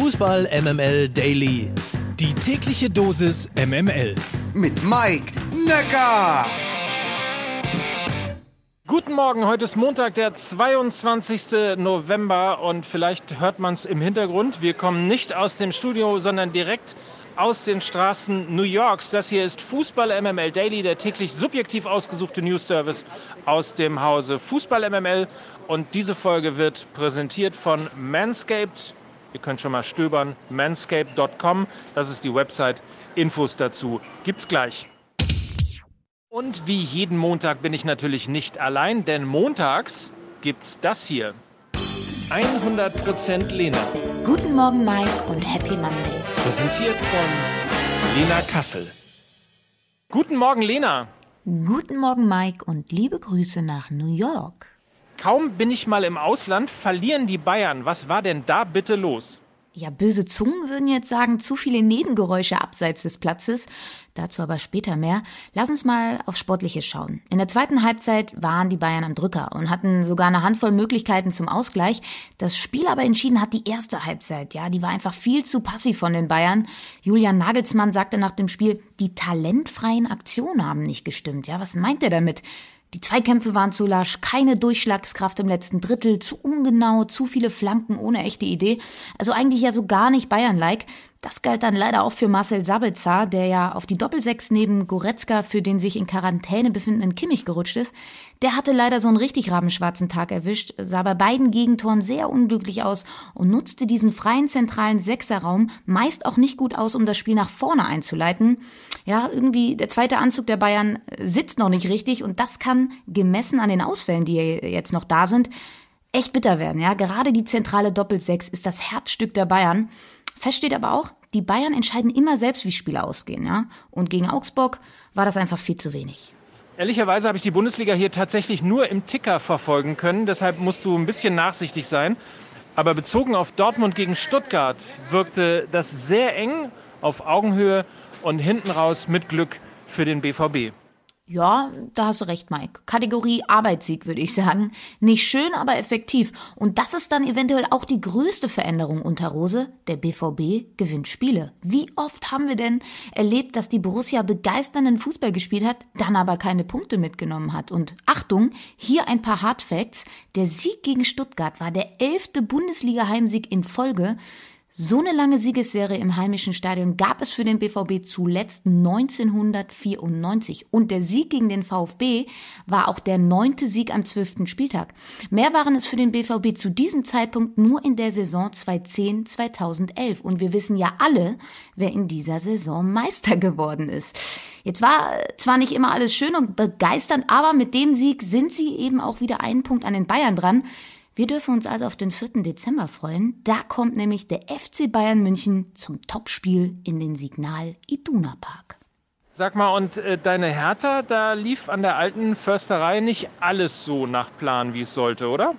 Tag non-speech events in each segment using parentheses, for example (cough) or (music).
Fußball MML Daily. Die tägliche Dosis MML. Mit Mike Necker. Guten Morgen, heute ist Montag, der 22. November und vielleicht hört man es im Hintergrund. Wir kommen nicht aus dem Studio, sondern direkt aus den Straßen New Yorks. Das hier ist Fußball MML Daily, der täglich subjektiv ausgesuchte News Service aus dem Hause Fußball MML. Und diese Folge wird präsentiert von Manscaped. Ihr könnt schon mal stöbern, manscaped.com. Das ist die Website. Infos dazu gibt's gleich. Und wie jeden Montag bin ich natürlich nicht allein, denn montags gibt's das hier. 100% Lena. Guten Morgen, Mike, und Happy Monday. Präsentiert von Lena Kassel. Guten Morgen, Lena. Guten Morgen, Mike, und liebe Grüße nach New York. Kaum bin ich mal im Ausland, verlieren die Bayern. Was war denn da bitte los? Ja, böse Zungen würden jetzt sagen, zu viele Nebengeräusche abseits des Platzes. Dazu aber später mehr. Lass uns mal aufs Sportliche schauen. In der zweiten Halbzeit waren die Bayern am Drücker und hatten sogar eine Handvoll Möglichkeiten zum Ausgleich. Das Spiel aber entschieden hat die erste Halbzeit. Ja, die war einfach viel zu passiv von den Bayern. Julian Nagelsmann sagte nach dem Spiel, die talentfreien Aktionen haben nicht gestimmt. Ja, was meint er damit? Die Zweikämpfe waren zu lasch, keine Durchschlagskraft im letzten Drittel, zu ungenau, zu viele Flanken ohne echte Idee. Also eigentlich ja so gar nicht Bayern-like. Das galt dann leider auch für Marcel Sabitzer, der ja auf die Doppelsechs neben Goretzka für den sich in Quarantäne befindenden Kimmich gerutscht ist. Der hatte leider so einen richtig rabenschwarzen Tag erwischt, sah bei beiden Gegentoren sehr unglücklich aus und nutzte diesen freien zentralen Sechserraum meist auch nicht gut aus, um das Spiel nach vorne einzuleiten. Ja, irgendwie der zweite Anzug der Bayern sitzt noch nicht richtig und das kann gemessen an den Ausfällen, die jetzt noch da sind, echt bitter werden. Ja, gerade die zentrale Doppelsechs ist das Herzstück der Bayern. Fest steht aber auch, die Bayern entscheiden immer selbst, wie Spiele ausgehen, ja. Und gegen Augsburg war das einfach viel zu wenig. Ehrlicherweise habe ich die Bundesliga hier tatsächlich nur im Ticker verfolgen können. Deshalb musst du ein bisschen nachsichtig sein. Aber bezogen auf Dortmund gegen Stuttgart wirkte das sehr eng auf Augenhöhe und hinten raus mit Glück für den BVB. Ja, da hast du recht, Mike. Kategorie Arbeitssieg, würde ich sagen. Nicht schön, aber effektiv. Und das ist dann eventuell auch die größte Veränderung unter Rose. Der BVB gewinnt Spiele. Wie oft haben wir denn erlebt, dass die Borussia begeisternden Fußball gespielt hat, dann aber keine Punkte mitgenommen hat? Und Achtung, hier ein paar Hardfacts. Der Sieg gegen Stuttgart war der elfte Bundesliga-Heimsieg in Folge. So eine lange Siegesserie im heimischen Stadion gab es für den BVB zuletzt 1994 und der Sieg gegen den VfB war auch der neunte Sieg am zwölften Spieltag. Mehr waren es für den BVB zu diesem Zeitpunkt nur in der Saison 2010-2011 und wir wissen ja alle, wer in dieser Saison Meister geworden ist. Jetzt war zwar nicht immer alles schön und begeisternd, aber mit dem Sieg sind sie eben auch wieder einen Punkt an den Bayern dran. Wir dürfen uns also auf den 4. Dezember freuen. Da kommt nämlich der FC Bayern München zum Topspiel in den Signal Iduna Park. Sag mal, und äh, deine Hertha, da lief an der alten Försterei nicht alles so nach Plan, wie es sollte, oder?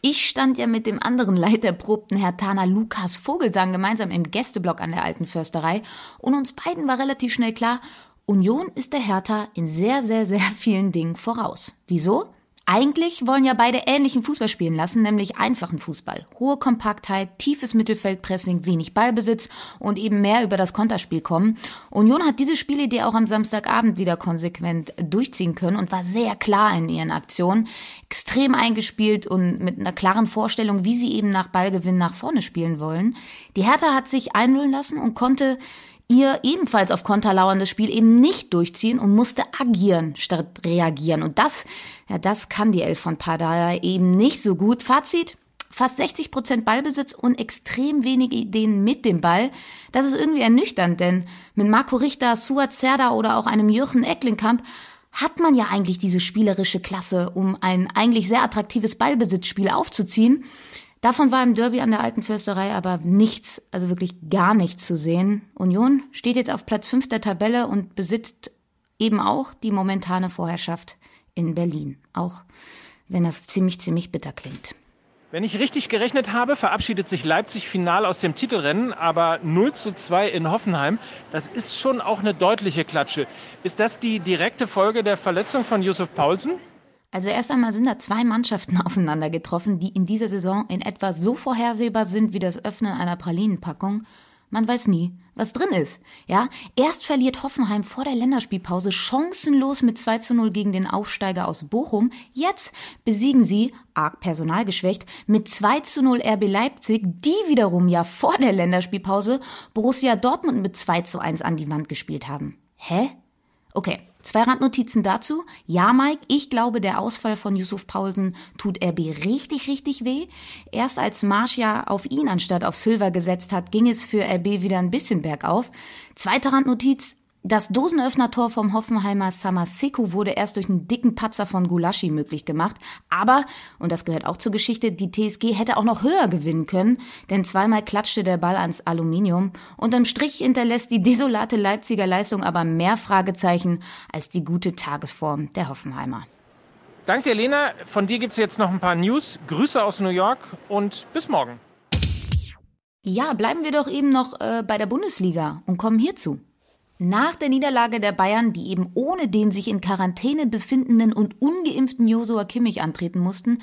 Ich stand ja mit dem anderen leiterprobten Hertaner Lukas Vogelsang gemeinsam im Gästeblock an der alten Försterei und uns beiden war relativ schnell klar, Union ist der Hertha in sehr, sehr, sehr vielen Dingen voraus. Wieso? Eigentlich wollen ja beide ähnlichen Fußball spielen lassen, nämlich einfachen Fußball. Hohe Kompaktheit, tiefes Mittelfeldpressing, wenig Ballbesitz und eben mehr über das Konterspiel kommen. Union hat diese Spielidee auch am Samstagabend wieder konsequent durchziehen können und war sehr klar in ihren Aktionen, extrem eingespielt und mit einer klaren Vorstellung, wie sie eben nach Ballgewinn nach vorne spielen wollen. Die Hertha hat sich einlullen lassen und konnte ihr ebenfalls auf Konter lauerndes Spiel eben nicht durchziehen und musste agieren statt reagieren. Und das, ja, das kann die Elf von Padala eben nicht so gut. Fazit? Fast 60 Prozent Ballbesitz und extrem wenige Ideen mit dem Ball. Das ist irgendwie ernüchternd, denn mit Marco Richter, Suat Serda oder auch einem Jürgen Ecklenkamp hat man ja eigentlich diese spielerische Klasse, um ein eigentlich sehr attraktives Ballbesitzspiel aufzuziehen. Davon war im Derby an der alten Fürsterei aber nichts, also wirklich gar nichts zu sehen. Union steht jetzt auf Platz 5 der Tabelle und besitzt eben auch die momentane Vorherrschaft in Berlin. Auch wenn das ziemlich, ziemlich bitter klingt. Wenn ich richtig gerechnet habe, verabschiedet sich Leipzig final aus dem Titelrennen, aber 0 zu 2 in Hoffenheim. Das ist schon auch eine deutliche Klatsche. Ist das die direkte Folge der Verletzung von Josef Paulsen? Also erst einmal sind da zwei Mannschaften (laughs) aufeinander getroffen, die in dieser Saison in etwa so vorhersehbar sind wie das Öffnen einer Pralinenpackung. Man weiß nie, was drin ist. Ja, erst verliert Hoffenheim vor der Länderspielpause chancenlos mit 2 zu 0 gegen den Aufsteiger aus Bochum. Jetzt besiegen sie, arg personalgeschwächt, mit 2 zu 0 RB Leipzig, die wiederum ja vor der Länderspielpause Borussia Dortmund mit 2 zu 1 an die Wand gespielt haben. Hä? Okay, zwei Randnotizen dazu. Ja, Mike, ich glaube, der Ausfall von Yusuf Paulsen tut RB richtig, richtig weh. Erst als Marsch ja auf ihn anstatt auf Silver gesetzt hat, ging es für RB wieder ein bisschen bergauf. Zweite Randnotiz, das Dosenöffner-Tor vom Hoffenheimer Samaseko wurde erst durch einen dicken Patzer von Gulaschi möglich gemacht. Aber, und das gehört auch zur Geschichte, die TSG hätte auch noch höher gewinnen können, denn zweimal klatschte der Ball ans Aluminium. Unterm Strich hinterlässt die desolate Leipziger Leistung aber mehr Fragezeichen als die gute Tagesform der Hoffenheimer. Danke dir, Lena. Von dir gibt es jetzt noch ein paar News. Grüße aus New York und bis morgen. Ja, bleiben wir doch eben noch äh, bei der Bundesliga und kommen hierzu. Nach der Niederlage der Bayern, die eben ohne den sich in Quarantäne befindenden und ungeimpften Josua Kimmich antreten mussten,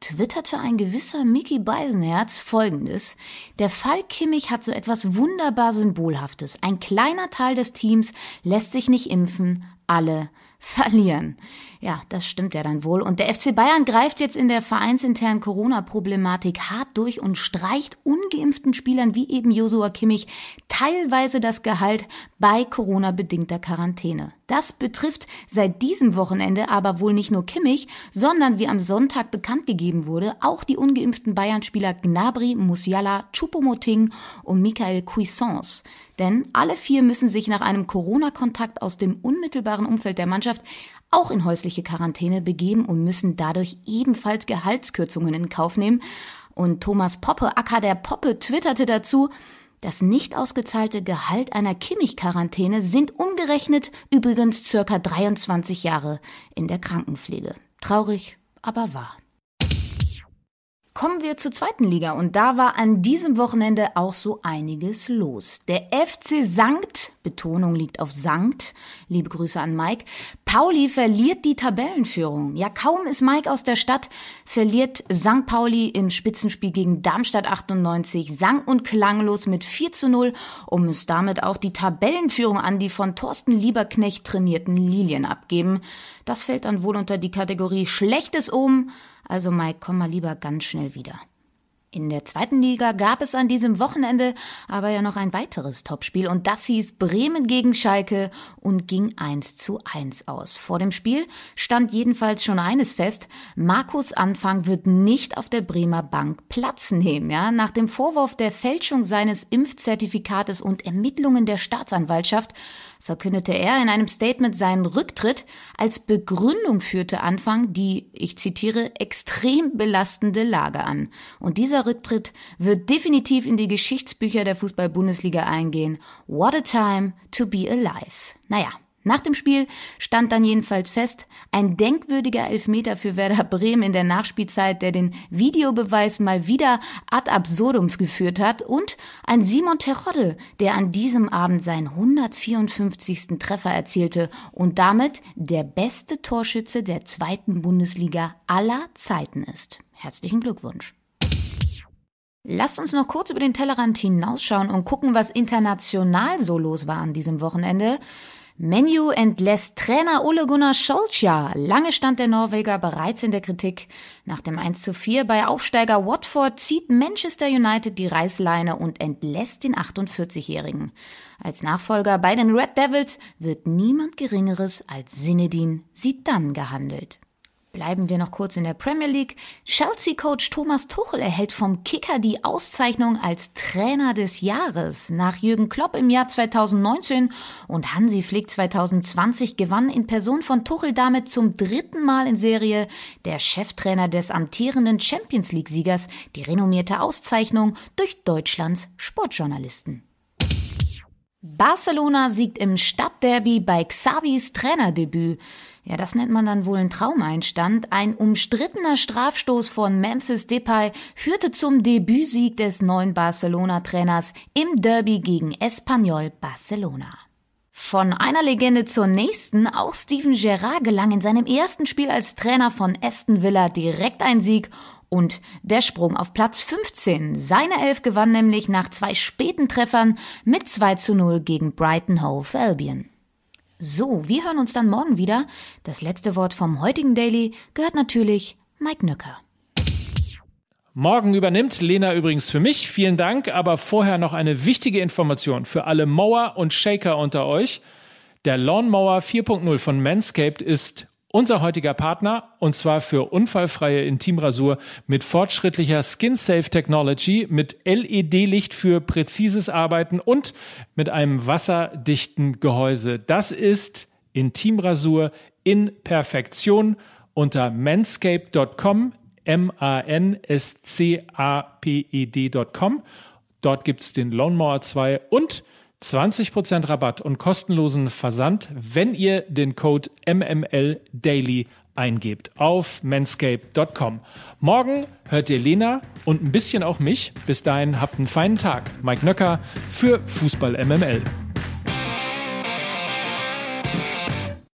twitterte ein gewisser Mickey Beisenherz folgendes. Der Fall Kimmich hat so etwas wunderbar Symbolhaftes. Ein kleiner Teil des Teams lässt sich nicht impfen, alle verlieren. Ja, das stimmt ja dann wohl. Und der FC Bayern greift jetzt in der vereinsinternen Corona-Problematik hart durch und streicht ungeimpften Spielern wie eben Josua Kimmich teilweise das Gehalt bei Corona-bedingter Quarantäne. Das betrifft seit diesem Wochenende aber wohl nicht nur Kimmich, sondern wie am Sonntag bekannt gegeben wurde, auch die ungeimpften Bayern-Spieler Gnabry, Musiala, Choupo-Moting und Michael Cuisance. Denn alle vier müssen sich nach einem Corona-Kontakt aus dem unmittelbaren Umfeld der Mannschaft auch in häusliche Quarantäne begeben und müssen dadurch ebenfalls Gehaltskürzungen in Kauf nehmen. Und Thomas Poppe, Acker der Poppe, twitterte dazu, das nicht ausgezahlte Gehalt einer Kimmich-Quarantäne sind umgerechnet übrigens circa 23 Jahre in der Krankenpflege. Traurig, aber wahr. Kommen wir zur zweiten Liga und da war an diesem Wochenende auch so einiges los. Der FC Sankt, Betonung liegt auf Sankt, liebe Grüße an Mike, Pauli verliert die Tabellenführung. Ja, kaum ist Mike aus der Stadt, verliert St. Pauli im Spitzenspiel gegen Darmstadt 98 sang- und klanglos mit 4 zu 0 und muss damit auch die Tabellenführung an die von Thorsten Lieberknecht trainierten Lilien abgeben. Das fällt dann wohl unter die Kategorie Schlechtes Omen also Mike, komm mal lieber ganz schnell wieder. In der zweiten Liga gab es an diesem Wochenende aber ja noch ein weiteres Topspiel und das hieß Bremen gegen Schalke und ging 1 zu 1 aus. Vor dem Spiel stand jedenfalls schon eines fest, Markus Anfang wird nicht auf der Bremer Bank Platz nehmen, ja. Nach dem Vorwurf der Fälschung seines Impfzertifikates und Ermittlungen der Staatsanwaltschaft verkündete er in einem Statement seinen Rücktritt. Als Begründung führte Anfang die, ich zitiere, extrem belastende Lage an. Und dieser Rücktritt wird definitiv in die Geschichtsbücher der Fußball-Bundesliga eingehen. What a time to be alive. Naja, nach dem Spiel stand dann jedenfalls fest, ein denkwürdiger Elfmeter für Werder Bremen in der Nachspielzeit, der den Videobeweis mal wieder ad absurdum geführt hat und ein Simon Terodde, der an diesem Abend seinen 154. Treffer erzielte und damit der beste Torschütze der zweiten Bundesliga aller Zeiten ist. Herzlichen Glückwunsch. Lasst uns noch kurz über den Tellerrand hinausschauen und gucken, was international so los war an diesem Wochenende. Menu entlässt Trainer Ole Gunnar Solskjaer. Lange stand der Norweger bereits in der Kritik. Nach dem 1 zu 4 bei Aufsteiger Watford zieht Manchester United die Reißleine und entlässt den 48-Jährigen. Als Nachfolger bei den Red Devils wird niemand Geringeres als Sinedin Zidane gehandelt. Bleiben wir noch kurz in der Premier League. Chelsea-Coach Thomas Tuchel erhält vom Kicker die Auszeichnung als Trainer des Jahres. Nach Jürgen Klopp im Jahr 2019 und Hansi Flick 2020 gewann in Person von Tuchel damit zum dritten Mal in Serie der Cheftrainer des amtierenden Champions League-Siegers die renommierte Auszeichnung durch Deutschlands Sportjournalisten. Barcelona siegt im Stadtderby bei Xavis Trainerdebüt. Ja, das nennt man dann wohl ein Traumeinstand. Ein umstrittener Strafstoß von Memphis Depay führte zum Debütsieg des neuen Barcelona-Trainers im Derby gegen Espanyol Barcelona. Von einer Legende zur nächsten, auch Steven Gerrard gelang in seinem ersten Spiel als Trainer von Aston Villa direkt ein Sieg und der Sprung auf Platz 15. Seine Elf gewann nämlich nach zwei späten Treffern mit 2 zu 0 gegen Brighton Hove Albion. So, wir hören uns dann morgen wieder. Das letzte Wort vom heutigen Daily gehört natürlich Mike Nöcker. Morgen übernimmt Lena übrigens für mich. Vielen Dank. Aber vorher noch eine wichtige Information für alle Mower und Shaker unter euch. Der Lawnmower 4.0 von Manscaped ist unser heutiger Partner und zwar für unfallfreie Intimrasur mit fortschrittlicher Skin-Safe Technology, mit LED-Licht für präzises Arbeiten und mit einem wasserdichten Gehäuse. Das ist Intimrasur in Perfektion unter manscaped.com M-A-N-S-C-A-P-E-D.com. Dort gibt's den Lawnmower 2 und 20% Rabatt und kostenlosen Versand, wenn ihr den Code MML Daily eingebt auf manscape.com. Morgen hört ihr Lena und ein bisschen auch mich. Bis dahin habt einen feinen Tag. Mike Nöcker für Fußball MML.